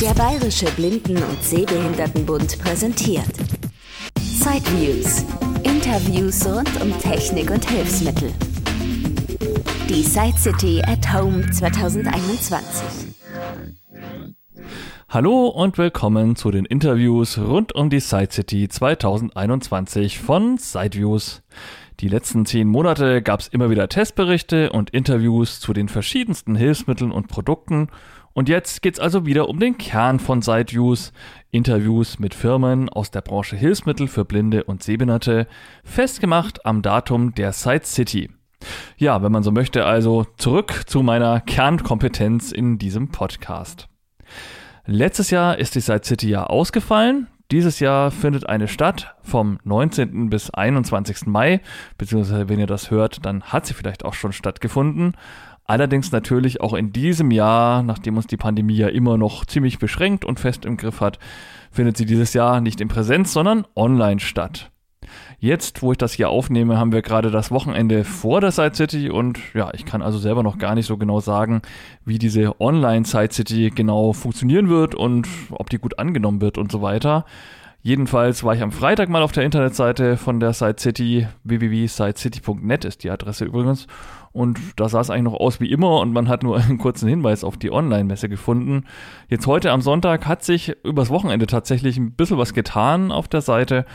Der Bayerische Blinden- und Sehbehindertenbund präsentiert Sideviews. Interviews rund um Technik und Hilfsmittel. Die Side City at Home 2021. Hallo und willkommen zu den Interviews rund um die Side City 2021 von Sideviews. Die letzten zehn Monate gab es immer wieder Testberichte und Interviews zu den verschiedensten Hilfsmitteln und Produkten und jetzt geht's also wieder um den Kern von SideViews. Interviews mit Firmen aus der Branche Hilfsmittel für Blinde und Sehbehinderte, festgemacht am Datum der Side City. Ja, wenn man so möchte, also zurück zu meiner Kernkompetenz in diesem Podcast. Letztes Jahr ist die Side City ja ausgefallen. Dieses Jahr findet eine statt vom 19. bis 21. Mai, beziehungsweise wenn ihr das hört, dann hat sie vielleicht auch schon stattgefunden. Allerdings natürlich auch in diesem Jahr, nachdem uns die Pandemie ja immer noch ziemlich beschränkt und fest im Griff hat, findet sie dieses Jahr nicht in Präsenz, sondern online statt. Jetzt, wo ich das hier aufnehme, haben wir gerade das Wochenende vor der Side City und ja, ich kann also selber noch gar nicht so genau sagen, wie diese Online Side City genau funktionieren wird und ob die gut angenommen wird und so weiter. Jedenfalls war ich am Freitag mal auf der Internetseite von der Side City, www.sidecity.net ist die Adresse übrigens. Und da sah es eigentlich noch aus wie immer und man hat nur einen kurzen Hinweis auf die Online-Messe gefunden. Jetzt heute am Sonntag hat sich übers Wochenende tatsächlich ein bisschen was getan auf der Seite.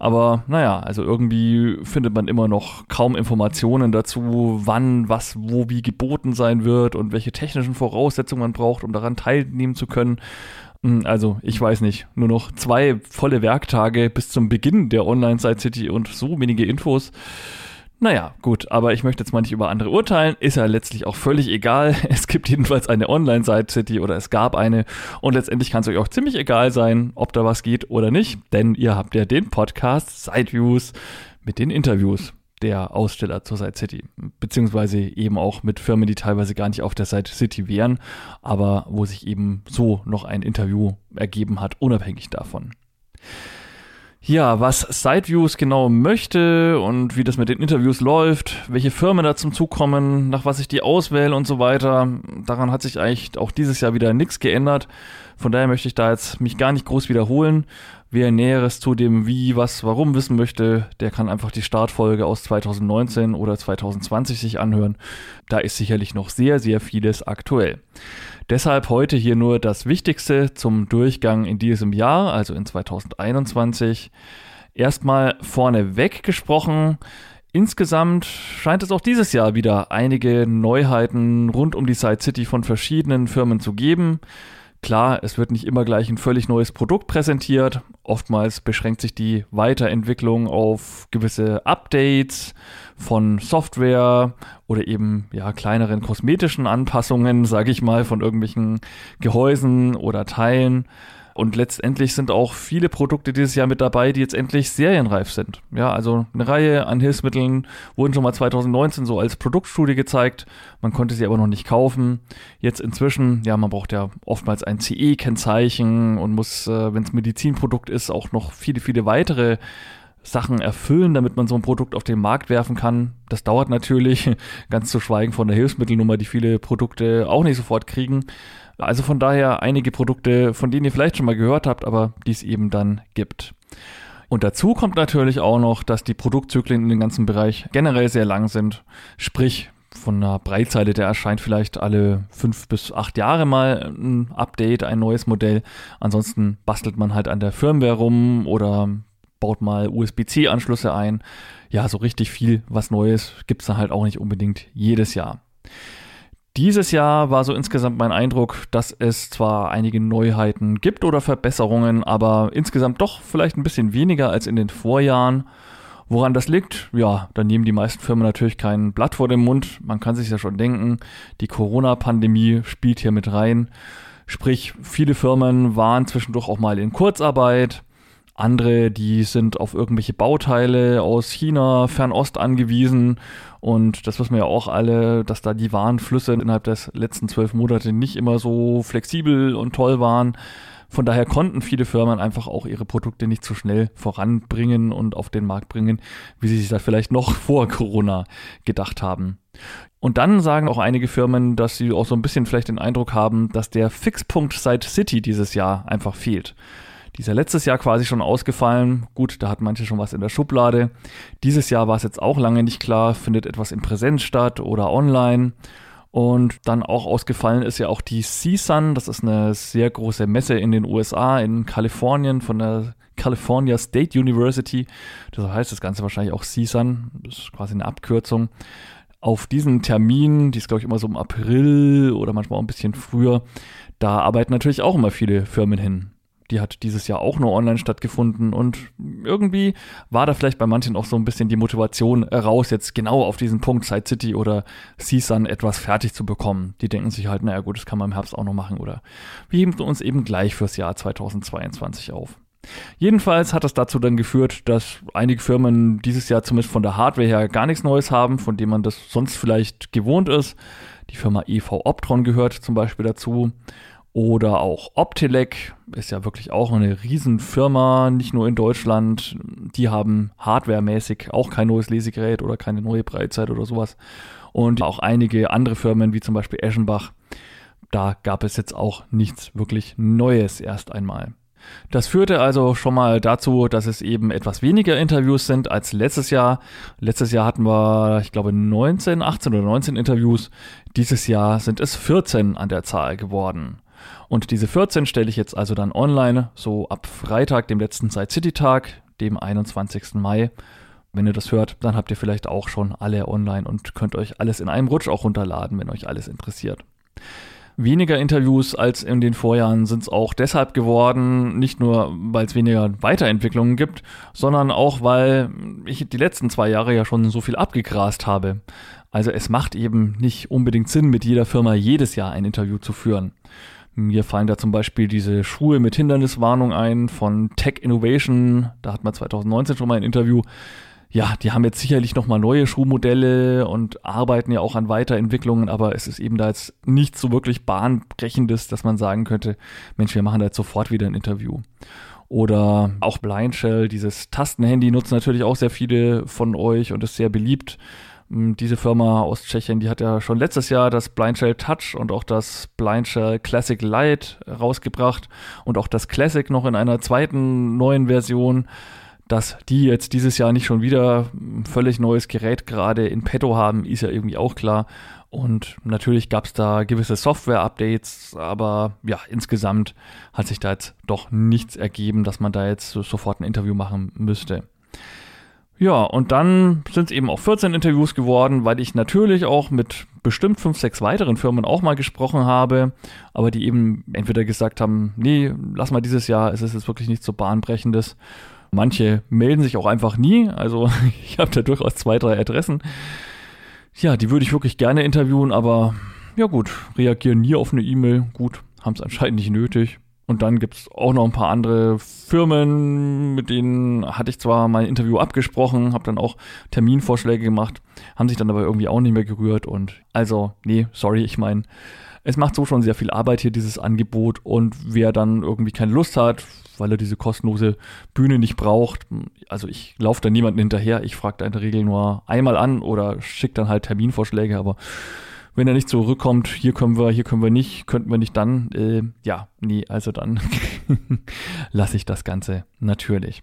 Aber naja, also irgendwie findet man immer noch kaum Informationen dazu, wann, was, wo, wie geboten sein wird und welche technischen Voraussetzungen man braucht, um daran teilnehmen zu können. Hm, also, ich weiß nicht, nur noch zwei volle Werktage bis zum Beginn der Online-Site City und so wenige Infos. Naja, gut, aber ich möchte jetzt mal nicht über andere urteilen. Ist ja letztlich auch völlig egal. Es gibt jedenfalls eine Online-Site City oder es gab eine. Und letztendlich kann es euch auch ziemlich egal sein, ob da was geht oder nicht. Denn ihr habt ja den Podcast Sideviews mit den Interviews der Aussteller zur Side City. Beziehungsweise eben auch mit Firmen, die teilweise gar nicht auf der Side City wären, aber wo sich eben so noch ein Interview ergeben hat, unabhängig davon. Ja, was Sideviews genau möchte und wie das mit den Interviews läuft, welche Firmen da zum Zug kommen, nach was ich die auswähle und so weiter, daran hat sich eigentlich auch dieses Jahr wieder nichts geändert. Von daher möchte ich da jetzt mich gar nicht groß wiederholen. Wer Näheres zu dem Wie, was, warum wissen möchte, der kann einfach die Startfolge aus 2019 oder 2020 sich anhören. Da ist sicherlich noch sehr, sehr vieles aktuell. Deshalb heute hier nur das Wichtigste zum Durchgang in diesem Jahr, also in 2021. Erstmal vorneweg gesprochen. Insgesamt scheint es auch dieses Jahr wieder einige Neuheiten rund um die Side City von verschiedenen Firmen zu geben. Klar, es wird nicht immer gleich ein völlig neues Produkt präsentiert. Oftmals beschränkt sich die Weiterentwicklung auf gewisse Updates von Software oder eben ja kleineren kosmetischen Anpassungen, sage ich mal, von irgendwelchen Gehäusen oder Teilen. Und letztendlich sind auch viele Produkte dieses Jahr mit dabei, die jetzt endlich serienreif sind. Ja, also eine Reihe an Hilfsmitteln wurden schon mal 2019 so als Produktstudie gezeigt. Man konnte sie aber noch nicht kaufen. Jetzt inzwischen, ja, man braucht ja oftmals ein CE-Kennzeichen und muss, äh, wenn es Medizinprodukt ist, auch noch viele, viele weitere Sachen erfüllen, damit man so ein Produkt auf den Markt werfen kann. Das dauert natürlich, ganz zu schweigen von der Hilfsmittelnummer, die viele Produkte auch nicht sofort kriegen. Also von daher einige Produkte, von denen ihr vielleicht schon mal gehört habt, aber die es eben dann gibt. Und dazu kommt natürlich auch noch, dass die Produktzyklen in dem ganzen Bereich generell sehr lang sind. Sprich, von einer Breitseite, der erscheint vielleicht alle fünf bis acht Jahre mal ein Update, ein neues Modell. Ansonsten bastelt man halt an der Firmware rum oder baut mal USB-C-Anschlüsse ein. Ja, so richtig viel was Neues gibt es dann halt auch nicht unbedingt jedes Jahr. Dieses Jahr war so insgesamt mein Eindruck, dass es zwar einige Neuheiten gibt oder Verbesserungen, aber insgesamt doch vielleicht ein bisschen weniger als in den Vorjahren. Woran das liegt? Ja, da nehmen die meisten Firmen natürlich kein Blatt vor den Mund. Man kann sich ja schon denken, die Corona-Pandemie spielt hier mit rein. Sprich, viele Firmen waren zwischendurch auch mal in Kurzarbeit. Andere, die sind auf irgendwelche Bauteile aus China, Fernost angewiesen. Und das wissen wir ja auch alle, dass da die Warenflüsse innerhalb des letzten zwölf Monate nicht immer so flexibel und toll waren. Von daher konnten viele Firmen einfach auch ihre Produkte nicht so schnell voranbringen und auf den Markt bringen, wie sie sich das vielleicht noch vor Corona gedacht haben. Und dann sagen auch einige Firmen, dass sie auch so ein bisschen vielleicht den Eindruck haben, dass der Fixpunkt Site City dieses Jahr einfach fehlt. Die ist ja letztes Jahr quasi schon ausgefallen. Gut, da hat manche schon was in der Schublade. Dieses Jahr war es jetzt auch lange nicht klar, findet etwas in Präsenz statt oder online. Und dann auch ausgefallen ist ja auch die CSUN. Das ist eine sehr große Messe in den USA, in Kalifornien von der California State University. Das heißt das Ganze wahrscheinlich auch CSUN. Das ist quasi eine Abkürzung. Auf diesen Termin, die ist glaube ich immer so im April oder manchmal auch ein bisschen früher, da arbeiten natürlich auch immer viele Firmen hin die hat dieses Jahr auch nur online stattgefunden und irgendwie war da vielleicht bei manchen auch so ein bisschen die Motivation raus, jetzt genau auf diesen Punkt Side City oder CSUN etwas fertig zu bekommen. Die denken sich halt, naja gut, das kann man im Herbst auch noch machen oder wir heben uns eben gleich fürs Jahr 2022 auf. Jedenfalls hat das dazu dann geführt, dass einige Firmen dieses Jahr zumindest von der Hardware her gar nichts Neues haben, von dem man das sonst vielleicht gewohnt ist. Die Firma EV Optron gehört zum Beispiel dazu. Oder auch Optelec ist ja wirklich auch eine Riesenfirma, nicht nur in Deutschland. Die haben hardwaremäßig auch kein neues Lesegerät oder keine neue Breitzeit oder sowas. Und auch einige andere Firmen, wie zum Beispiel Eschenbach. Da gab es jetzt auch nichts wirklich Neues erst einmal. Das führte also schon mal dazu, dass es eben etwas weniger Interviews sind als letztes Jahr. Letztes Jahr hatten wir, ich glaube, 19, 18 oder 19 Interviews. Dieses Jahr sind es 14 an der Zahl geworden. Und diese 14 stelle ich jetzt also dann online, so ab Freitag, dem letzten Side City Tag, dem 21. Mai. Wenn ihr das hört, dann habt ihr vielleicht auch schon alle online und könnt euch alles in einem Rutsch auch runterladen, wenn euch alles interessiert. Weniger Interviews als in den Vorjahren sind es auch deshalb geworden, nicht nur weil es weniger Weiterentwicklungen gibt, sondern auch weil ich die letzten zwei Jahre ja schon so viel abgegrast habe. Also es macht eben nicht unbedingt Sinn, mit jeder Firma jedes Jahr ein Interview zu führen. Mir fallen da zum Beispiel diese Schuhe mit Hinderniswarnung ein von Tech Innovation. Da hat man 2019 schon mal ein Interview. Ja, die haben jetzt sicherlich nochmal neue Schuhmodelle und arbeiten ja auch an Weiterentwicklungen, aber es ist eben da jetzt nichts so wirklich bahnbrechendes, dass man sagen könnte, Mensch, wir machen da jetzt sofort wieder ein Interview. Oder auch Blind Shell, dieses Tastenhandy nutzen natürlich auch sehr viele von euch und ist sehr beliebt. Hm, diese Firma aus Tschechien, die hat ja schon letztes Jahr das Blind Shell Touch und auch das Blind Shell Classic Lite rausgebracht und auch das Classic noch in einer zweiten neuen Version. Dass die jetzt dieses Jahr nicht schon wieder ein völlig neues Gerät gerade in petto haben, ist ja irgendwie auch klar. Und natürlich gab es da gewisse Software-Updates, aber ja, insgesamt hat sich da jetzt doch nichts ergeben, dass man da jetzt sofort ein Interview machen müsste. Ja, und dann sind es eben auch 14 Interviews geworden, weil ich natürlich auch mit bestimmt fünf, sechs weiteren Firmen auch mal gesprochen habe, aber die eben entweder gesagt haben, nee, lass mal dieses Jahr, es ist jetzt wirklich nichts so bahnbrechendes. Manche melden sich auch einfach nie, also ich habe da durchaus zwei, drei Adressen. Ja, die würde ich wirklich gerne interviewen, aber ja gut, reagieren nie auf eine E-Mail, gut, haben es anscheinend nicht nötig. Und dann gibt's auch noch ein paar andere Firmen, mit denen hatte ich zwar mein Interview abgesprochen, habe dann auch Terminvorschläge gemacht, haben sich dann aber irgendwie auch nicht mehr gerührt. Und also, nee, sorry, ich meine, es macht so schon sehr viel Arbeit hier, dieses Angebot. Und wer dann irgendwie keine Lust hat, weil er diese kostenlose Bühne nicht braucht, also ich laufe da niemanden hinterher, ich frage da in der Regel nur einmal an oder schicke dann halt Terminvorschläge, aber wenn er nicht zurückkommt, hier können wir, hier können wir nicht, könnten wir nicht dann, äh, ja, nee, also dann lasse ich das Ganze natürlich.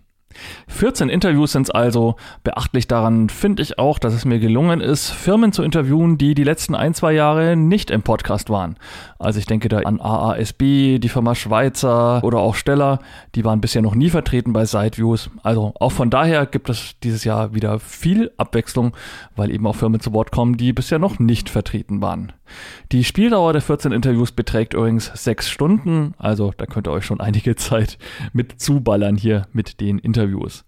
14 Interviews sind es also. Beachtlich daran finde ich auch, dass es mir gelungen ist, Firmen zu interviewen, die die letzten ein, zwei Jahre nicht im Podcast waren. Also ich denke da an AASB, die Firma Schweizer oder auch Steller. Die waren bisher noch nie vertreten bei Sideviews. Also auch von daher gibt es dieses Jahr wieder viel Abwechslung, weil eben auch Firmen zu Wort kommen, die bisher noch nicht vertreten waren. Die Spieldauer der 14 Interviews beträgt übrigens sechs Stunden, also da könnt ihr euch schon einige Zeit mit zuballern hier mit den Interviews.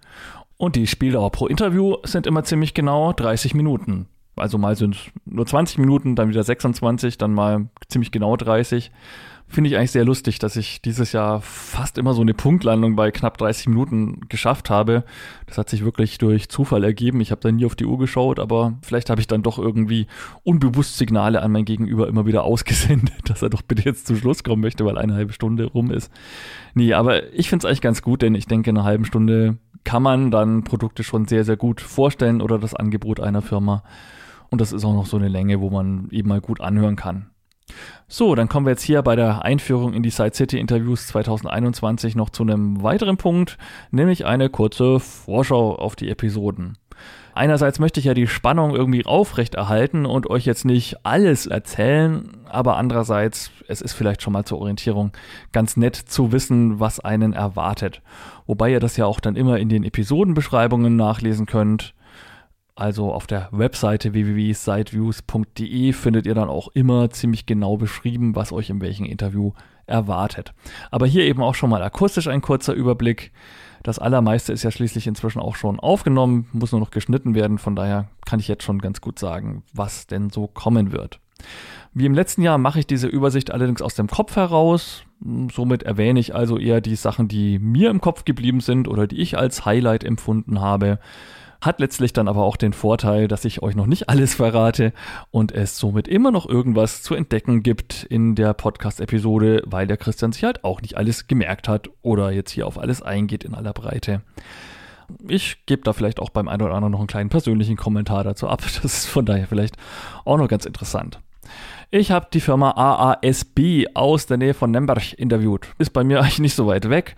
Und die Spieldauer pro Interview sind immer ziemlich genau 30 Minuten. Also mal sind nur 20 Minuten, dann wieder 26, dann mal ziemlich genau 30. Finde ich eigentlich sehr lustig, dass ich dieses Jahr fast immer so eine Punktlandung bei knapp 30 Minuten geschafft habe. Das hat sich wirklich durch Zufall ergeben. Ich habe da nie auf die Uhr geschaut, aber vielleicht habe ich dann doch irgendwie unbewusst Signale an mein Gegenüber immer wieder ausgesendet, dass er doch bitte jetzt zum Schluss kommen möchte, weil eine halbe Stunde rum ist. Nee, aber ich finde es eigentlich ganz gut, denn ich denke, in einer halben Stunde kann man dann Produkte schon sehr, sehr gut vorstellen oder das Angebot einer Firma. Und das ist auch noch so eine Länge, wo man eben mal gut anhören kann. So, dann kommen wir jetzt hier bei der Einführung in die Side City Interviews 2021 noch zu einem weiteren Punkt, nämlich eine kurze Vorschau auf die Episoden. Einerseits möchte ich ja die Spannung irgendwie aufrechterhalten und euch jetzt nicht alles erzählen, aber andererseits, es ist vielleicht schon mal zur Orientierung ganz nett zu wissen, was einen erwartet. Wobei ihr das ja auch dann immer in den Episodenbeschreibungen nachlesen könnt. Also auf der Webseite www.sideviews.de findet ihr dann auch immer ziemlich genau beschrieben, was euch in welchem Interview erwartet. Aber hier eben auch schon mal akustisch ein kurzer Überblick. Das allermeiste ist ja schließlich inzwischen auch schon aufgenommen, muss nur noch geschnitten werden. Von daher kann ich jetzt schon ganz gut sagen, was denn so kommen wird. Wie im letzten Jahr mache ich diese Übersicht allerdings aus dem Kopf heraus. Somit erwähne ich also eher die Sachen, die mir im Kopf geblieben sind oder die ich als Highlight empfunden habe. Hat letztlich dann aber auch den Vorteil, dass ich euch noch nicht alles verrate und es somit immer noch irgendwas zu entdecken gibt in der Podcast-Episode, weil der Christian sich halt auch nicht alles gemerkt hat oder jetzt hier auf alles eingeht in aller Breite. Ich gebe da vielleicht auch beim einen oder anderen noch einen kleinen persönlichen Kommentar dazu ab. Das ist von daher vielleicht auch noch ganz interessant. Ich habe die Firma AASB aus der Nähe von Nürnberg interviewt. Ist bei mir eigentlich nicht so weit weg.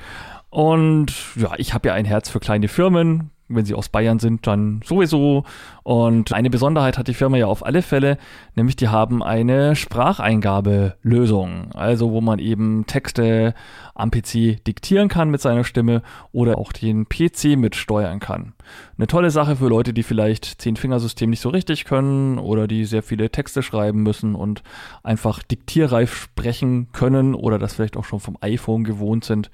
Und ja, ich habe ja ein Herz für kleine Firmen, wenn sie aus Bayern sind, dann sowieso. Und eine Besonderheit hat die Firma ja auf alle Fälle, nämlich die haben eine Spracheingabelösung. Also wo man eben Texte am PC diktieren kann mit seiner Stimme oder auch den PC mitsteuern kann. Eine tolle Sache für Leute, die vielleicht Zehn-Fingersystem nicht so richtig können oder die sehr viele Texte schreiben müssen und einfach diktierreif sprechen können oder das vielleicht auch schon vom iPhone gewohnt sind.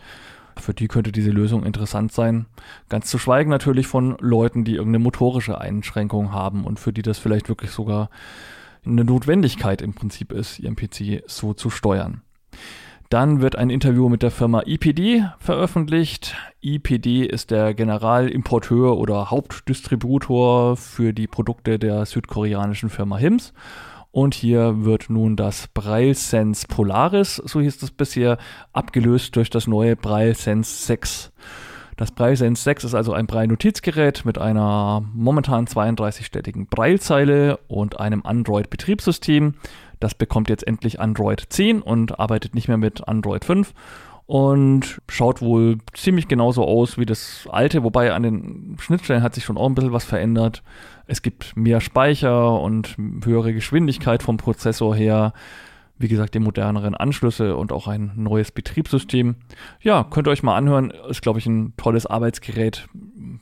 Für die könnte diese Lösung interessant sein. Ganz zu schweigen natürlich von Leuten, die irgendeine motorische Einschränkung haben und für die das vielleicht wirklich sogar eine Notwendigkeit im Prinzip ist, ihren PC so zu steuern. Dann wird ein Interview mit der Firma EPD veröffentlicht. EPD ist der Generalimporteur oder Hauptdistributor für die Produkte der südkoreanischen Firma HIMS und hier wird nun das Braille Sense Polaris, so hieß es bisher, abgelöst durch das neue Braille Sense 6. Das Braille Sense 6 ist also ein Braille-Notizgerät mit einer momentan 32-städtigen Braillezeile und einem Android-Betriebssystem. Das bekommt jetzt endlich Android 10 und arbeitet nicht mehr mit Android 5 und schaut wohl ziemlich genauso aus wie das alte, wobei an den Schnittstellen hat sich schon auch ein bisschen was verändert. Es gibt mehr Speicher und höhere Geschwindigkeit vom Prozessor her. Wie gesagt, die moderneren Anschlüsse und auch ein neues Betriebssystem. Ja, könnt ihr euch mal anhören. Ist, glaube ich, ein tolles Arbeitsgerät,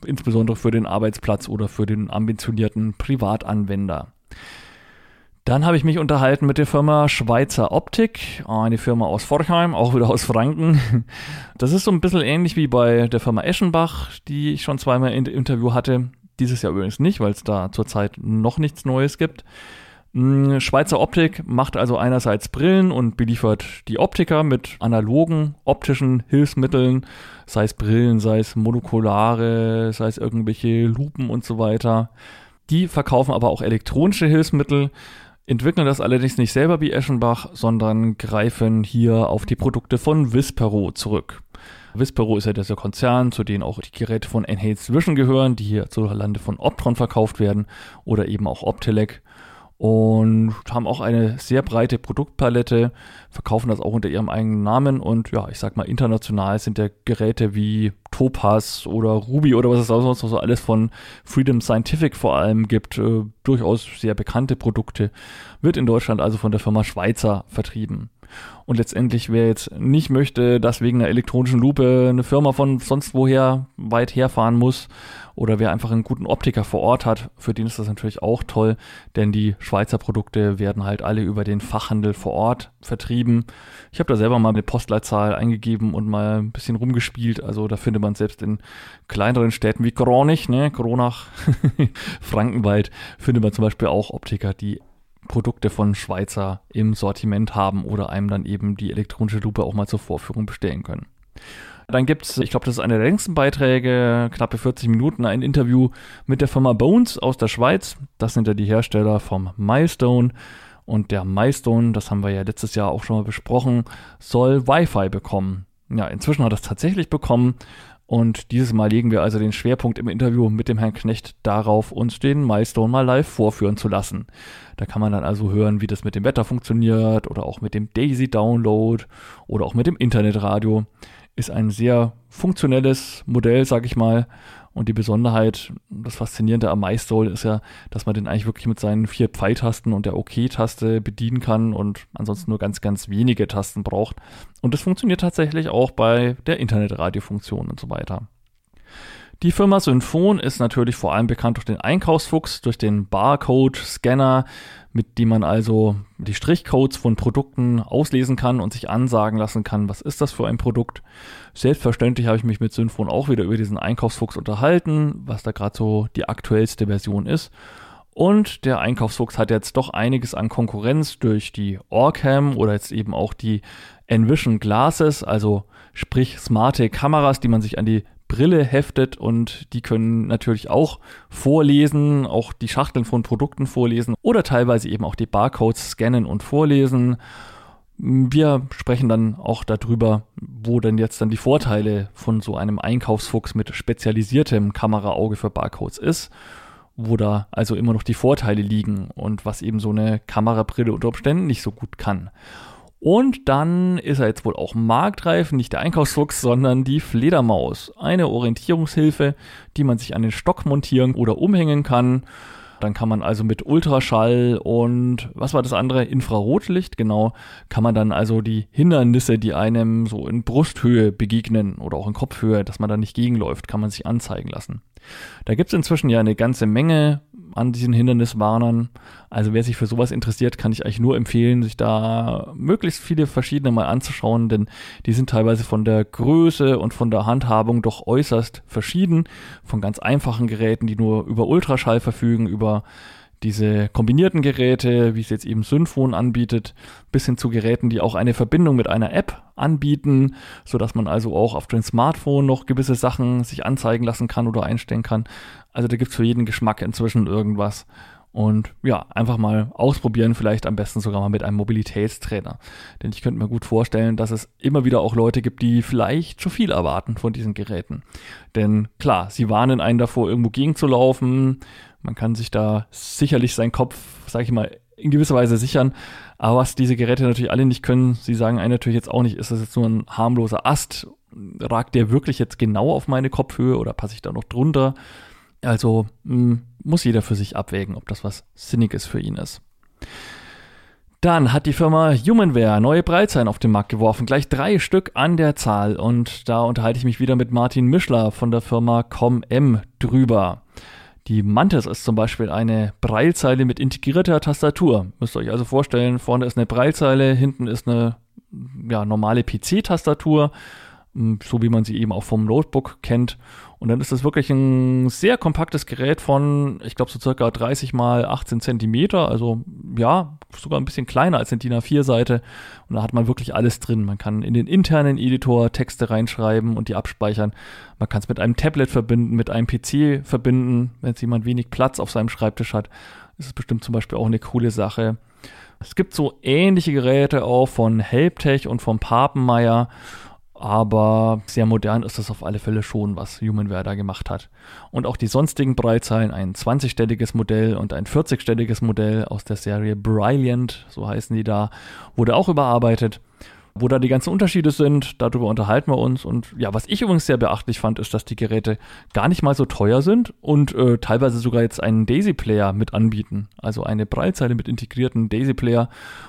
insbesondere für den Arbeitsplatz oder für den ambitionierten Privatanwender. Dann habe ich mich unterhalten mit der Firma Schweizer Optik, eine Firma aus Forchheim, auch wieder aus Franken. Das ist so ein bisschen ähnlich wie bei der Firma Eschenbach, die ich schon zweimal in Interview hatte. Dieses Jahr übrigens nicht, weil es da zurzeit noch nichts Neues gibt. Hm, Schweizer Optik macht also einerseits Brillen und beliefert die Optiker mit analogen optischen Hilfsmitteln, sei es Brillen, sei es Monokulare, sei es irgendwelche Lupen und so weiter. Die verkaufen aber auch elektronische Hilfsmittel entwickeln das allerdings nicht selber wie Eschenbach, sondern greifen hier auf die Produkte von Vispero zurück. Vispero ist ja dieser Konzern, zu denen auch die Geräte von Enhanced Vision gehören, die hier zur Lande von Optron verkauft werden oder eben auch Optelec und haben auch eine sehr breite Produktpalette, verkaufen das auch unter ihrem eigenen Namen und ja, ich sag mal, international sind ja Geräte wie Topaz oder Ruby oder was es sonst noch so alles von Freedom Scientific vor allem gibt, äh, durchaus sehr bekannte Produkte, wird in Deutschland also von der Firma Schweizer vertrieben. Und letztendlich, wer jetzt nicht möchte, dass wegen einer elektronischen Lupe eine Firma von sonst woher weit herfahren muss, oder wer einfach einen guten Optiker vor Ort hat, für den ist das natürlich auch toll, denn die Schweizer Produkte werden halt alle über den Fachhandel vor Ort vertrieben. Ich habe da selber mal eine Postleitzahl eingegeben und mal ein bisschen rumgespielt. Also da findet man selbst in kleineren Städten wie Kronich, ne, Kronach, Frankenwald, findet man zum Beispiel auch Optiker, die Produkte von Schweizer im Sortiment haben oder einem dann eben die elektronische Lupe auch mal zur Vorführung bestellen können. Dann gibt es, ich glaube, das ist einer der längsten Beiträge, knappe 40 Minuten, ein Interview mit der Firma Bones aus der Schweiz. Das sind ja die Hersteller vom Milestone. Und der Milestone, das haben wir ja letztes Jahr auch schon mal besprochen, soll Wi-Fi bekommen. Ja, inzwischen hat er es tatsächlich bekommen. Und dieses Mal legen wir also den Schwerpunkt im Interview mit dem Herrn Knecht darauf, uns den Milestone mal live vorführen zu lassen. Da kann man dann also hören, wie das mit dem Wetter funktioniert oder auch mit dem Daisy Download oder auch mit dem Internetradio ist ein sehr funktionelles Modell, sag ich mal. Und die Besonderheit, das Faszinierende am MyStole ist ja, dass man den eigentlich wirklich mit seinen vier Pfeiltasten und der OK-Taste bedienen kann und ansonsten nur ganz, ganz wenige Tasten braucht. Und das funktioniert tatsächlich auch bei der Internetradiofunktion und so weiter. Die Firma Synfon ist natürlich vor allem bekannt durch den Einkaufsfuchs, durch den Barcode-Scanner, mit dem man also die Strichcodes von Produkten auslesen kann und sich ansagen lassen kann, was ist das für ein Produkt. Selbstverständlich habe ich mich mit Synfon auch wieder über diesen Einkaufsfuchs unterhalten, was da gerade so die aktuellste Version ist. Und der Einkaufsfuchs hat jetzt doch einiges an Konkurrenz durch die Orcam oder jetzt eben auch die Envision Glasses, also sprich smarte Kameras, die man sich an die Brille heftet und die können natürlich auch vorlesen, auch die Schachteln von Produkten vorlesen oder teilweise eben auch die Barcodes scannen und vorlesen. Wir sprechen dann auch darüber, wo denn jetzt dann die Vorteile von so einem Einkaufsfuchs mit spezialisiertem Kameraauge für Barcodes ist, wo da also immer noch die Vorteile liegen und was eben so eine Kamerabrille unter Umständen nicht so gut kann. Und dann ist er jetzt wohl auch marktreif, nicht der Einkaufsfuchs, sondern die Fledermaus. Eine Orientierungshilfe, die man sich an den Stock montieren oder umhängen kann. Dann kann man also mit Ultraschall und was war das andere? Infrarotlicht, genau, kann man dann also die Hindernisse, die einem so in Brusthöhe begegnen oder auch in Kopfhöhe, dass man da nicht gegenläuft, kann man sich anzeigen lassen. Da gibt es inzwischen ja eine ganze Menge an diesen Hinderniswarnern. Also wer sich für sowas interessiert, kann ich eigentlich nur empfehlen, sich da möglichst viele verschiedene mal anzuschauen, denn die sind teilweise von der Größe und von der Handhabung doch äußerst verschieden. Von ganz einfachen Geräten, die nur über Ultraschall verfügen, über diese kombinierten Geräte, wie es jetzt eben Synfon anbietet, bis hin zu Geräten, die auch eine Verbindung mit einer App anbieten, so dass man also auch auf dem Smartphone noch gewisse Sachen sich anzeigen lassen kann oder einstellen kann. Also da gibt's für jeden Geschmack inzwischen irgendwas. Und ja, einfach mal ausprobieren, vielleicht am besten sogar mal mit einem Mobilitätstrainer. Denn ich könnte mir gut vorstellen, dass es immer wieder auch Leute gibt, die vielleicht zu viel erwarten von diesen Geräten. Denn klar, sie warnen einen davor, irgendwo gegenzulaufen. Man kann sich da sicherlich seinen Kopf, sag ich mal, in gewisser Weise sichern. Aber was diese Geräte natürlich alle nicht können, sie sagen einen natürlich jetzt auch nicht, ist das jetzt nur ein harmloser Ast? Ragt der wirklich jetzt genau auf meine Kopfhöhe oder passe ich da noch drunter? Also mh, hm, muss jeder für sich abwägen, ob das was Sinniges für ihn ist. Dann hat die Firma Humanware neue Breitzeilen auf den Markt geworfen, gleich drei Stück an der Zahl. Und da unterhalte ich mich wieder mit Martin Mischler von der Firma ComM drüber. Die Mantis ist zum Beispiel eine Breilzeile mit integrierter Tastatur. Müsst ihr euch also vorstellen, vorne ist eine Breilzeile, hinten ist eine ja, normale PC-Tastatur, so wie man sie eben auch vom Notebook kennt. Und dann ist das wirklich ein sehr kompaktes Gerät von, ich glaube, so circa 30 mal 18 Zentimeter. Also ja, sogar ein bisschen kleiner als eine DIN A4-Seite. Und da hat man wirklich alles drin. Man kann in den internen Editor Texte reinschreiben und die abspeichern. Man kann es mit einem Tablet verbinden, mit einem PC verbinden. Wenn jetzt jemand wenig Platz auf seinem Schreibtisch hat, ist es bestimmt zum Beispiel auch eine coole Sache. Es gibt so ähnliche Geräte auch von Helptech und vom Papenmeier aber sehr modern ist das auf alle Fälle schon, was Humanware da gemacht hat. Und auch die sonstigen Breitzeilen, ein 20-stelliges Modell und ein 40-stelliges Modell aus der Serie Brilliant, so heißen die da, wurde auch überarbeitet wo da die ganzen Unterschiede sind. Darüber unterhalten wir uns. Und ja, was ich übrigens sehr beachtlich fand, ist, dass die Geräte gar nicht mal so teuer sind und äh, teilweise sogar jetzt einen Daisy-Player mit anbieten. Also eine Breitzeile mit integrierten Daisy-Player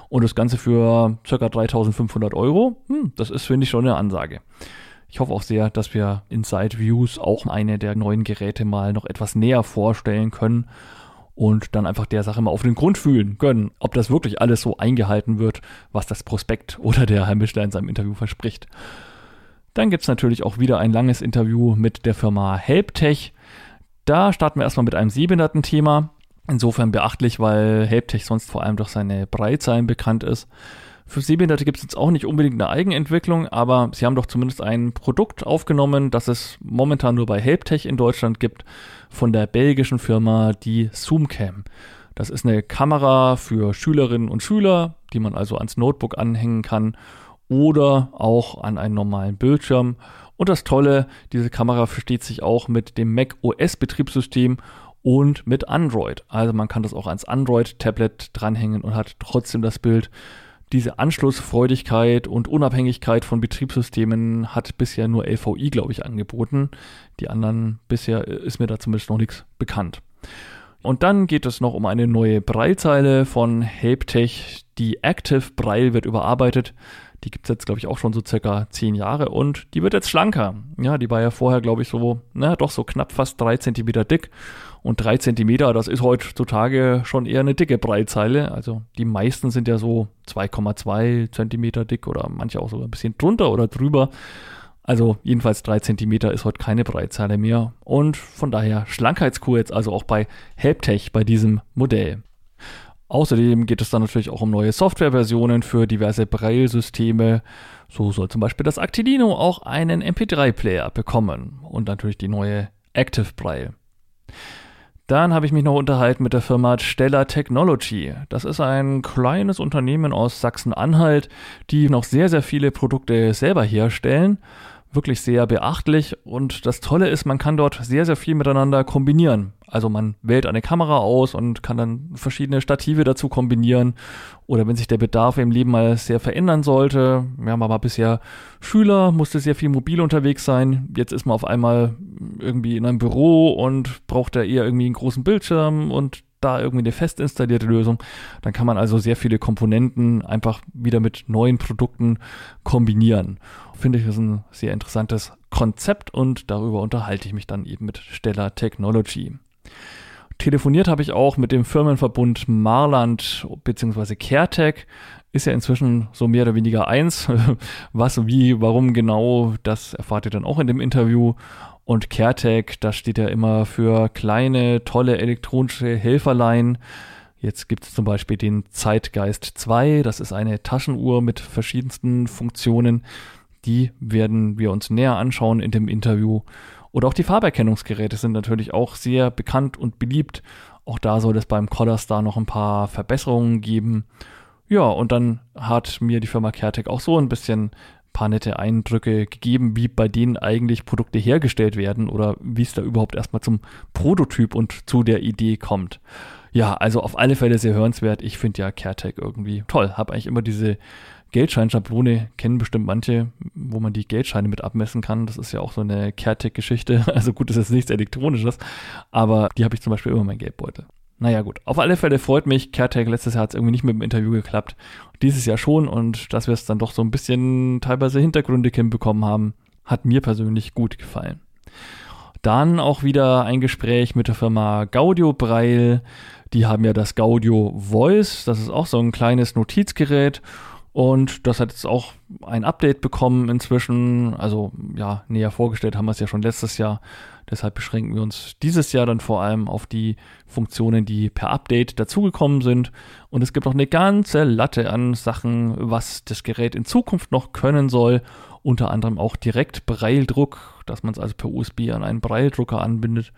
und das Ganze für ca. 3500 Euro. Hm, das ist, finde ich, schon eine Ansage. Ich hoffe auch sehr, dass wir in Side Views auch eine der neuen Geräte mal noch etwas näher vorstellen können und dann einfach der Sache mal auf den Grund fühlen können, ob das wirklich alles so eingehalten wird, was das Prospekt oder der Herr Mischler in seinem Interview verspricht. Dann gibt's natürlich auch wieder ein langes Interview mit der Firma Helptech. Da starten wir erstmal mit einem Sehbehinderten-Thema. Insofern beachtlich, weil Helptech sonst vor allem durch seine Breitzeilen bekannt ist. Für Sehbehinderte gibt es jetzt auch nicht unbedingt eine Eigenentwicklung, aber sie haben doch zumindest ein Produkt aufgenommen, das es momentan nur bei Helptech in Deutschland gibt, von der belgischen Firma, die Zoomcam. Das ist eine Kamera für Schülerinnen und Schüler, die man also ans Notebook anhängen kann oder auch an einen normalen Bildschirm. Und das Tolle, diese Kamera versteht sich auch mit dem Mac OS Betriebssystem und mit Android. Also man kann das auch ans Android-Tablet dranhängen und hat trotzdem das Bild. Diese Anschlussfreudigkeit und Unabhängigkeit von Betriebssystemen hat bisher nur LVI, glaube ich, angeboten. Die anderen bisher ist mir da zumindest noch nichts bekannt. Und dann geht es noch um eine neue Breilzeile von Helptech. Die Active Braille wird überarbeitet. Die gibt es jetzt, glaube ich, auch schon so circa zehn Jahre und die wird jetzt schlanker. Ja, die war ja vorher, glaube ich, so, na, doch so knapp fast drei Zentimeter dick. Und drei Zentimeter, das ist heutzutage schon eher eine dicke Breitzeile. Also die meisten sind ja so 2,2 Zentimeter dick oder manche auch sogar ein bisschen drunter oder drüber. Also jedenfalls drei Zentimeter ist heute keine Breitzeile mehr. Und von daher Schlankheitskur jetzt also auch bei Helptech bei diesem Modell. Außerdem geht es dann natürlich auch um neue Softwareversionen für diverse Braille-Systeme. So soll zum Beispiel das Actilino auch einen MP3-Player bekommen und natürlich die neue Active Braille. Dann habe ich mich noch unterhalten mit der Firma Stellar Technology. Das ist ein kleines Unternehmen aus Sachsen-Anhalt, die noch sehr, sehr viele Produkte selber herstellen wirklich sehr beachtlich und das Tolle ist, man kann dort sehr, sehr viel miteinander kombinieren. Also man wählt eine Kamera aus und kann dann verschiedene Stative dazu kombinieren oder wenn sich der Bedarf im Leben mal sehr verändern sollte. Ja, man war bisher Schüler, musste sehr viel mobil unterwegs sein. Jetzt ist man auf einmal irgendwie in einem Büro und braucht da eher irgendwie einen großen Bildschirm und da irgendwie eine fest installierte Lösung. Dann kann man also sehr viele Komponenten einfach wieder mit neuen Produkten kombinieren finde ich, ist ein sehr interessantes Konzept und darüber unterhalte ich mich dann eben mit Stellar Technology. Telefoniert habe ich auch mit dem Firmenverbund Marland bzw. CareTech. Ist ja inzwischen so mehr oder weniger eins. Was, wie, warum genau, das erfahrt ihr dann auch in dem Interview. Und CareTech, das steht ja immer für kleine, tolle elektronische Helferlein. Jetzt gibt es zum Beispiel den Zeitgeist 2. Das ist eine Taschenuhr mit verschiedensten Funktionen, die werden wir uns näher anschauen in dem Interview. Oder auch die Farberkennungsgeräte sind natürlich auch sehr bekannt und beliebt. Auch da soll es beim Color noch ein paar Verbesserungen geben. Ja, und dann hat mir die Firma CareTech auch so ein bisschen paar nette Eindrücke gegeben, wie bei denen eigentlich Produkte hergestellt werden oder wie es da überhaupt erstmal zum Prototyp und zu der Idee kommt. Ja, also auf alle Fälle sehr hörenswert. Ich finde ja CareTech irgendwie toll. Habe eigentlich immer diese Geldscheinschablone kennen bestimmt manche, wo man die Geldscheine mit abmessen kann. Das ist ja auch so eine CareTech-Geschichte. Also gut, das ist nichts Elektronisches, aber die habe ich zum Beispiel immer in meinem Geldbeutel. Naja gut, auf alle Fälle freut mich, CareTech letztes Jahr hat es irgendwie nicht mit dem Interview geklappt. Dieses Jahr schon und dass wir es dann doch so ein bisschen teilweise hintergründig hinbekommen haben, hat mir persönlich gut gefallen. Dann auch wieder ein Gespräch mit der Firma Gaudio Braille. Die haben ja das Gaudio Voice, das ist auch so ein kleines Notizgerät und das hat jetzt auch ein Update bekommen inzwischen. Also ja, näher vorgestellt haben wir es ja schon letztes Jahr. Deshalb beschränken wir uns dieses Jahr dann vor allem auf die Funktionen, die per Update dazugekommen sind. Und es gibt auch eine ganze Latte an Sachen, was das Gerät in Zukunft noch können soll. Unter anderem auch direkt Braille-Druck, dass man es also per USB an einen Braille-Drucker anbindet.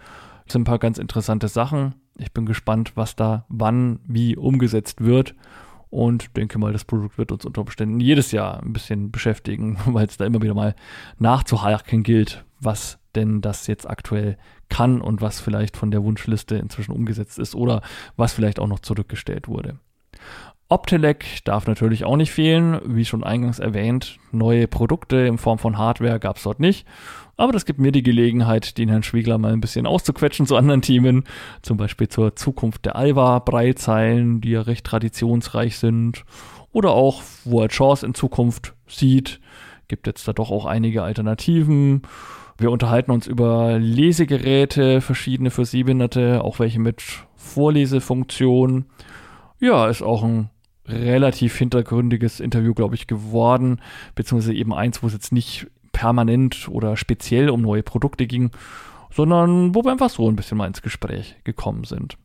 Das sind ein paar ganz interessante Sachen. Ich bin gespannt, was da wann wie umgesetzt wird und denke mal, das Produkt wird uns unter Umständen jedes Jahr ein bisschen beschäftigen, weil es da immer wieder mal nachzuhaken gilt, was denn das jetzt aktuell kann und was vielleicht von der Wunschliste inzwischen umgesetzt ist oder was vielleicht auch noch zurückgestellt wurde. Optelec darf natürlich auch nicht fehlen, wie schon eingangs erwähnt. Neue Produkte in Form von Hardware gab es dort nicht. Aber das gibt mir die Gelegenheit, den Herrn Schwiegler mal ein bisschen auszuquetschen zu anderen Themen. Zum Beispiel zur Zukunft der Alva-Breilzeilen, die ja recht traditionsreich sind. Oder auch, wo er Chance in Zukunft sieht. Gibt jetzt da doch auch einige Alternativen. Wir unterhalten uns über Lesegeräte, verschiedene für Sehbehinderte, auch welche mit Vorlesefunktion. Ja, ist auch ein relativ hintergründiges Interview, glaube ich, geworden, beziehungsweise eben eins, wo es jetzt nicht permanent oder speziell um neue Produkte ging, sondern wo wir einfach so ein bisschen mal ins Gespräch gekommen sind.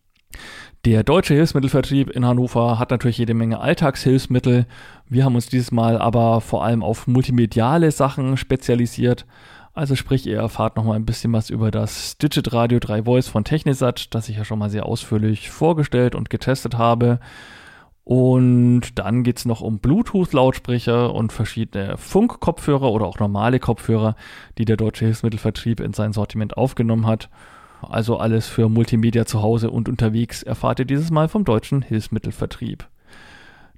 Der deutsche Hilfsmittelvertrieb in Hannover hat natürlich jede Menge Alltagshilfsmittel. Wir haben uns dieses Mal aber vor allem auf multimediale Sachen spezialisiert. Also sprich, ihr erfahrt noch mal ein bisschen was über das Digit Radio 3 Voice von Technisat, das ich ja schon mal sehr ausführlich vorgestellt und getestet habe. Und dann geht es noch um Bluetooth-Lautsprecher und verschiedene Funk-Kopfhörer oder auch normale Kopfhörer, die der Deutsche Hilfsmittelvertrieb in sein Sortiment aufgenommen hat. Also alles für Multimedia zu Hause und unterwegs erfahrt ihr dieses Mal vom Deutschen Hilfsmittelvertrieb.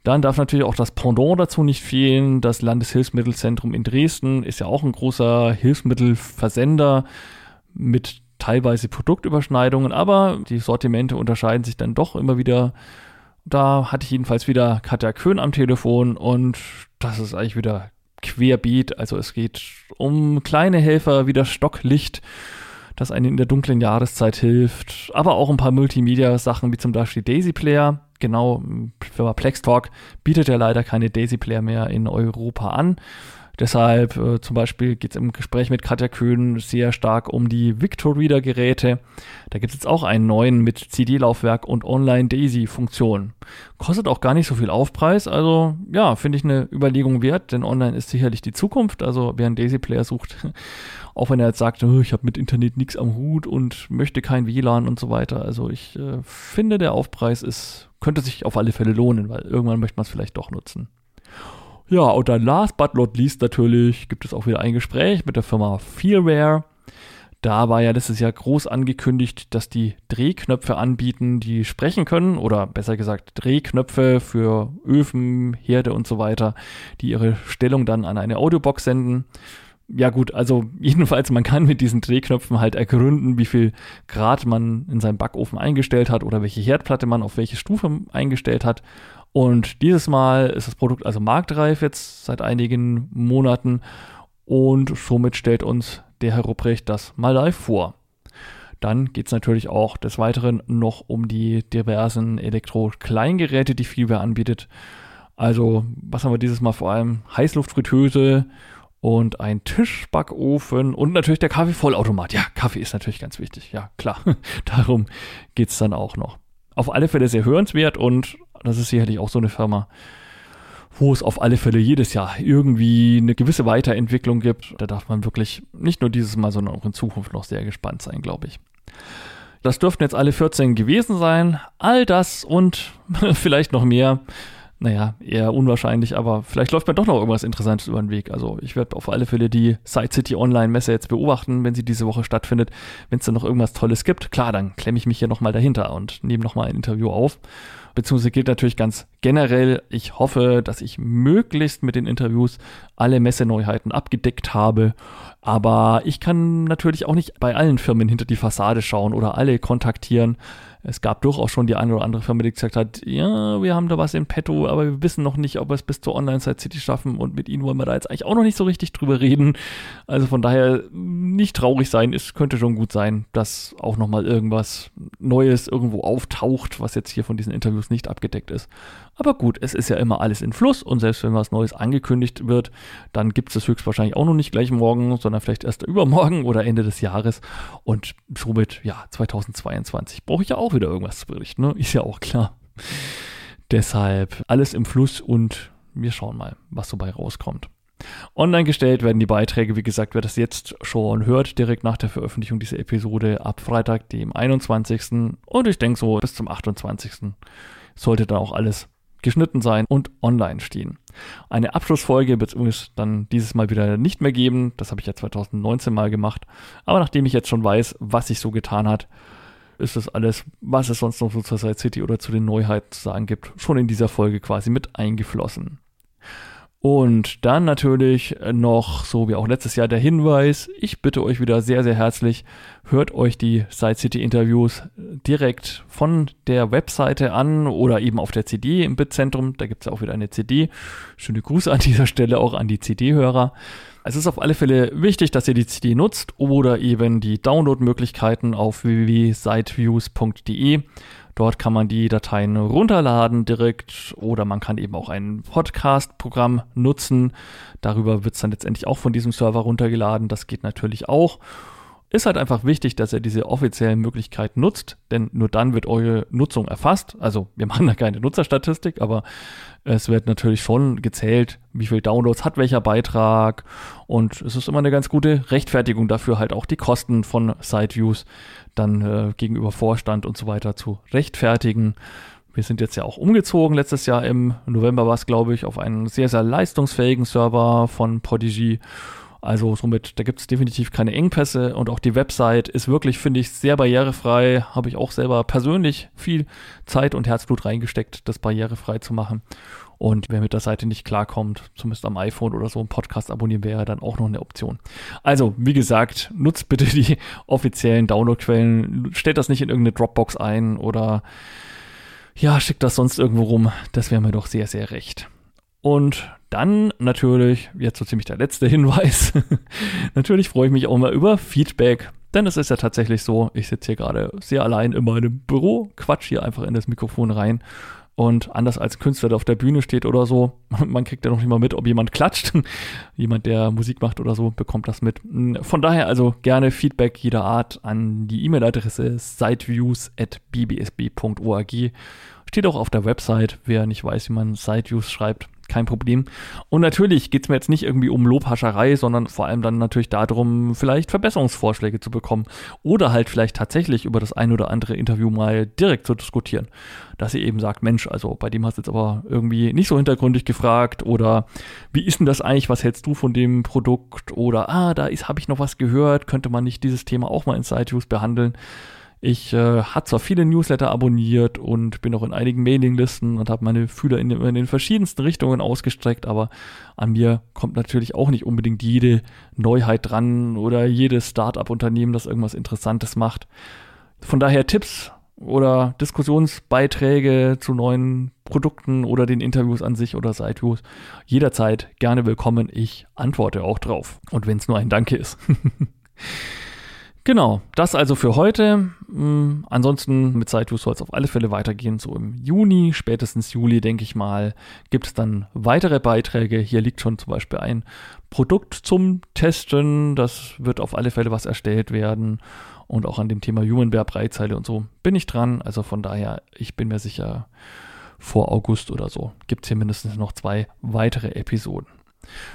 Dann darf natürlich auch das Pendant dazu nicht fehlen. Das Landeshilfsmittelzentrum in Dresden ist ja auch ein großer Hilfsmittelversender mit teilweise Produktüberschneidungen, aber die Sortimente unterscheiden sich dann doch immer wieder. Da hatte ich jedenfalls wieder Katja Köhn am Telefon und das ist eigentlich wieder querbeet. Also es geht um kleine Helfer wie das Stocklicht das einen in der dunklen Jahreszeit hilft, aber auch ein paar Multimedia-Sachen wie zum Beispiel Daisy Player. Genau, Firma Plextalk bietet ja leider keine Daisy Player mehr in Europa an. Deshalb äh, zum Beispiel geht es im Gespräch mit Katja Köhn sehr stark um die Victor Reader Geräte. Da gibt es jetzt auch einen neuen mit CD-Laufwerk und Online-Daisy-Funktion. Kostet auch gar nicht so viel Aufpreis. Also ja, finde ich eine Überlegung wert, denn Online ist sicherlich die Zukunft. Also wer einen Daisy-Player sucht, auch wenn er jetzt sagt, oh, ich habe mit Internet nichts am Hut und möchte kein WLAN und so weiter. Also ich äh, finde, der Aufpreis ist, könnte sich auf alle Fälle lohnen, weil irgendwann möchte man es vielleicht doch nutzen. Ja, und dann last but not least natürlich gibt es auch wieder ein Gespräch mit der Firma Feelware. Da war ja letztes Jahr groß angekündigt, dass die Drehknöpfe anbieten, die sprechen können, oder besser gesagt Drehknöpfe für Öfen, Herde und so weiter, die ihre Stellung dann an eine Audiobox senden. Ja gut, also jedenfalls, man kann mit diesen Drehknöpfen halt ergründen, wie viel Grad man in seinem Backofen eingestellt hat oder welche Herdplatte man auf welche Stufe eingestellt hat. Und dieses Mal ist das Produkt also marktreif jetzt seit einigen Monaten und somit stellt uns der Herr Rupprecht das mal live vor. Dann geht es natürlich auch des Weiteren noch um die diversen Elektro-Kleingeräte, die Fieber anbietet. Also, was haben wir dieses Mal vor allem? Heißluftfritteuse und ein Tischbackofen und natürlich der Kaffeevollautomat. Ja, Kaffee ist natürlich ganz wichtig. Ja, klar. Darum geht es dann auch noch. Auf alle Fälle sehr hörenswert und das ist sicherlich auch so eine Firma, wo es auf alle Fälle jedes Jahr irgendwie eine gewisse Weiterentwicklung gibt. Da darf man wirklich nicht nur dieses Mal, sondern auch in Zukunft noch sehr gespannt sein, glaube ich. Das dürften jetzt alle 14 gewesen sein. All das und vielleicht noch mehr naja, eher unwahrscheinlich, aber vielleicht läuft mir doch noch irgendwas Interessantes über den Weg. Also ich werde auf alle Fälle die Side City Online Messe jetzt beobachten, wenn sie diese Woche stattfindet. Wenn es da noch irgendwas Tolles gibt, klar, dann klemme ich mich hier nochmal dahinter und nehme nochmal ein Interview auf. Beziehungsweise gilt natürlich ganz generell, ich hoffe, dass ich möglichst mit den Interviews alle Messeneuheiten abgedeckt habe. Aber ich kann natürlich auch nicht bei allen Firmen hinter die Fassade schauen oder alle kontaktieren es gab durchaus schon die eine oder andere Firma, die gesagt hat, ja, wir haben da was in petto, aber wir wissen noch nicht, ob wir es bis zur Online-Site City schaffen und mit ihnen wollen wir da jetzt eigentlich auch noch nicht so richtig drüber reden. Also von daher nicht traurig sein, es könnte schon gut sein, dass auch nochmal irgendwas Neues irgendwo auftaucht, was jetzt hier von diesen Interviews nicht abgedeckt ist. Aber gut, es ist ja immer alles in Fluss und selbst wenn was Neues angekündigt wird, dann gibt es das höchstwahrscheinlich auch noch nicht gleich morgen, sondern vielleicht erst übermorgen oder Ende des Jahres. Und somit, ja, 2022 brauche ich ja auch wieder irgendwas zu berichten, ne? Ist ja auch klar. Deshalb alles im Fluss und wir schauen mal, was so bei rauskommt. Online gestellt werden die Beiträge, wie gesagt, wer das jetzt schon hört, direkt nach der Veröffentlichung dieser Episode ab Freitag, dem 21. Und ich denke so bis zum 28. sollte dann auch alles geschnitten sein und online stehen. Eine Abschlussfolge wird es dann dieses Mal wieder nicht mehr geben. Das habe ich ja 2019 mal gemacht. Aber nachdem ich jetzt schon weiß, was sich so getan hat, ist das alles, was es sonst noch so zur Side City oder zu den Neuheiten zu sagen gibt, schon in dieser Folge quasi mit eingeflossen. Und dann natürlich noch, so wie auch letztes Jahr, der Hinweis, ich bitte euch wieder sehr, sehr herzlich, hört euch die Side City Interviews direkt von der Webseite an oder eben auf der CD im Bitzentrum. Da gibt es auch wieder eine CD. Schöne Grüße an dieser Stelle auch an die CD-Hörer. Es ist auf alle Fälle wichtig, dass ihr die CD nutzt oder eben die Download-Möglichkeiten auf www.siteviews.de Dort kann man die Dateien runterladen direkt oder man kann eben auch ein Podcast-Programm nutzen. Darüber wird es dann letztendlich auch von diesem Server runtergeladen. Das geht natürlich auch. Ist halt einfach wichtig, dass ihr diese offiziellen Möglichkeiten nutzt, denn nur dann wird eure Nutzung erfasst. Also wir machen da keine Nutzerstatistik, aber es wird natürlich schon gezählt, wie viel Downloads hat welcher Beitrag und es ist immer eine ganz gute Rechtfertigung dafür, halt auch die Kosten von Siteviews dann äh, gegenüber Vorstand und so weiter zu rechtfertigen. Wir sind jetzt ja auch umgezogen letztes Jahr im November war es, glaube ich, auf einen sehr, sehr leistungsfähigen Server von Prodigy. Also somit, da gibt es definitiv keine Engpässe und auch die Website ist wirklich, finde ich, sehr barrierefrei. Habe ich auch selber persönlich viel Zeit und Herzblut reingesteckt, das barrierefrei zu machen. Und wer mit der Seite nicht klarkommt, zumindest am iPhone oder so, einen Podcast abonnieren wäre dann auch noch eine Option. Also, wie gesagt, nutzt bitte die offiziellen Downloadquellen, stellt das nicht in irgendeine Dropbox ein oder ja, schickt das sonst irgendwo rum. Das wäre mir doch sehr, sehr recht. Und dann natürlich, jetzt so ziemlich der letzte Hinweis, natürlich freue ich mich auch mal über Feedback. Denn es ist ja tatsächlich so, ich sitze hier gerade sehr allein in meinem Büro, quatsch hier einfach in das Mikrofon rein und anders als ein Künstler, der auf der Bühne steht oder so, man kriegt ja noch nicht mal mit, ob jemand klatscht. jemand, der Musik macht oder so, bekommt das mit. Von daher also gerne Feedback jeder Art an die E-Mail-Adresse siteviews.bbsb.org. Steht auch auf der Website, wer nicht weiß, wie man Siteviews schreibt kein Problem. Und natürlich geht es mir jetzt nicht irgendwie um Lobhascherei, sondern vor allem dann natürlich darum, vielleicht Verbesserungsvorschläge zu bekommen oder halt vielleicht tatsächlich über das ein oder andere Interview mal direkt zu diskutieren. Dass ihr eben sagt, Mensch, also bei dem hast du jetzt aber irgendwie nicht so hintergründig gefragt oder wie ist denn das eigentlich, was hältst du von dem Produkt oder ah, da habe ich noch was gehört, könnte man nicht dieses Thema auch mal in Site-Use behandeln. Ich äh, habe zwar viele Newsletter abonniert und bin auch in einigen Mailinglisten und habe meine Fühler in, in, den verschiedensten Richtungen ausgestreckt, aber an mir kommt natürlich auch nicht unbedingt jede Neuheit dran oder jedes Start-up-Unternehmen, das irgendwas Interessantes macht. Von daher Tipps oder Diskussionsbeiträge zu neuen Produkten oder den Interviews an sich oder Siteviews jederzeit gerne willkommen. Ich antworte auch drauf. Und wenn es nur ein Danke ist. Genau, das also für heute. Mhm, ansonsten mit Siteview soll es auf alle Fälle weitergehen. So im Juni, spätestens Juli, denke ich mal, gibt es dann weitere Beiträge. Hier liegt schon zum Beispiel ein Produkt zum Testen. Das wird auf alle Fälle was erstellt werden. Und auch an dem Thema Human Bear Breitzeile und so bin ich dran. Also von daher, ich bin mir sicher, vor August oder so gibt es hier mindestens noch zwei weitere Episoden.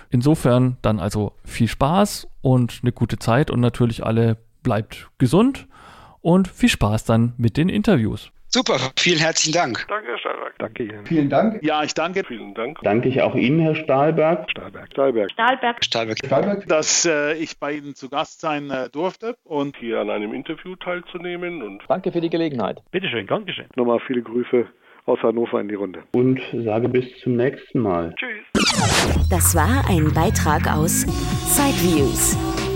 Insofern dann also viel Spaß und eine gute Zeit und natürlich alle bleibt gesund und viel Spaß dann mit den Interviews. Super, vielen herzlichen Dank. Danke, Herr Stahlberg. Danke Ihnen. Vielen Dank. Ja, ich danke. Vielen Dank. Danke ich auch Ihnen, Herr Stahlberg. Stahlberg. Stahlberg. Stahlberg. Stahlberg. Stahlberg. Dass äh, ich bei Ihnen zu Gast sein äh, durfte und Hier an einem Interview teilzunehmen und Danke für die Gelegenheit. Bitteschön, geschehen. nochmal viele Grüße aus Hannover in die Runde. Und sage bis zum nächsten Mal. tschüss. Das war ein Beitrag aus Sideviews,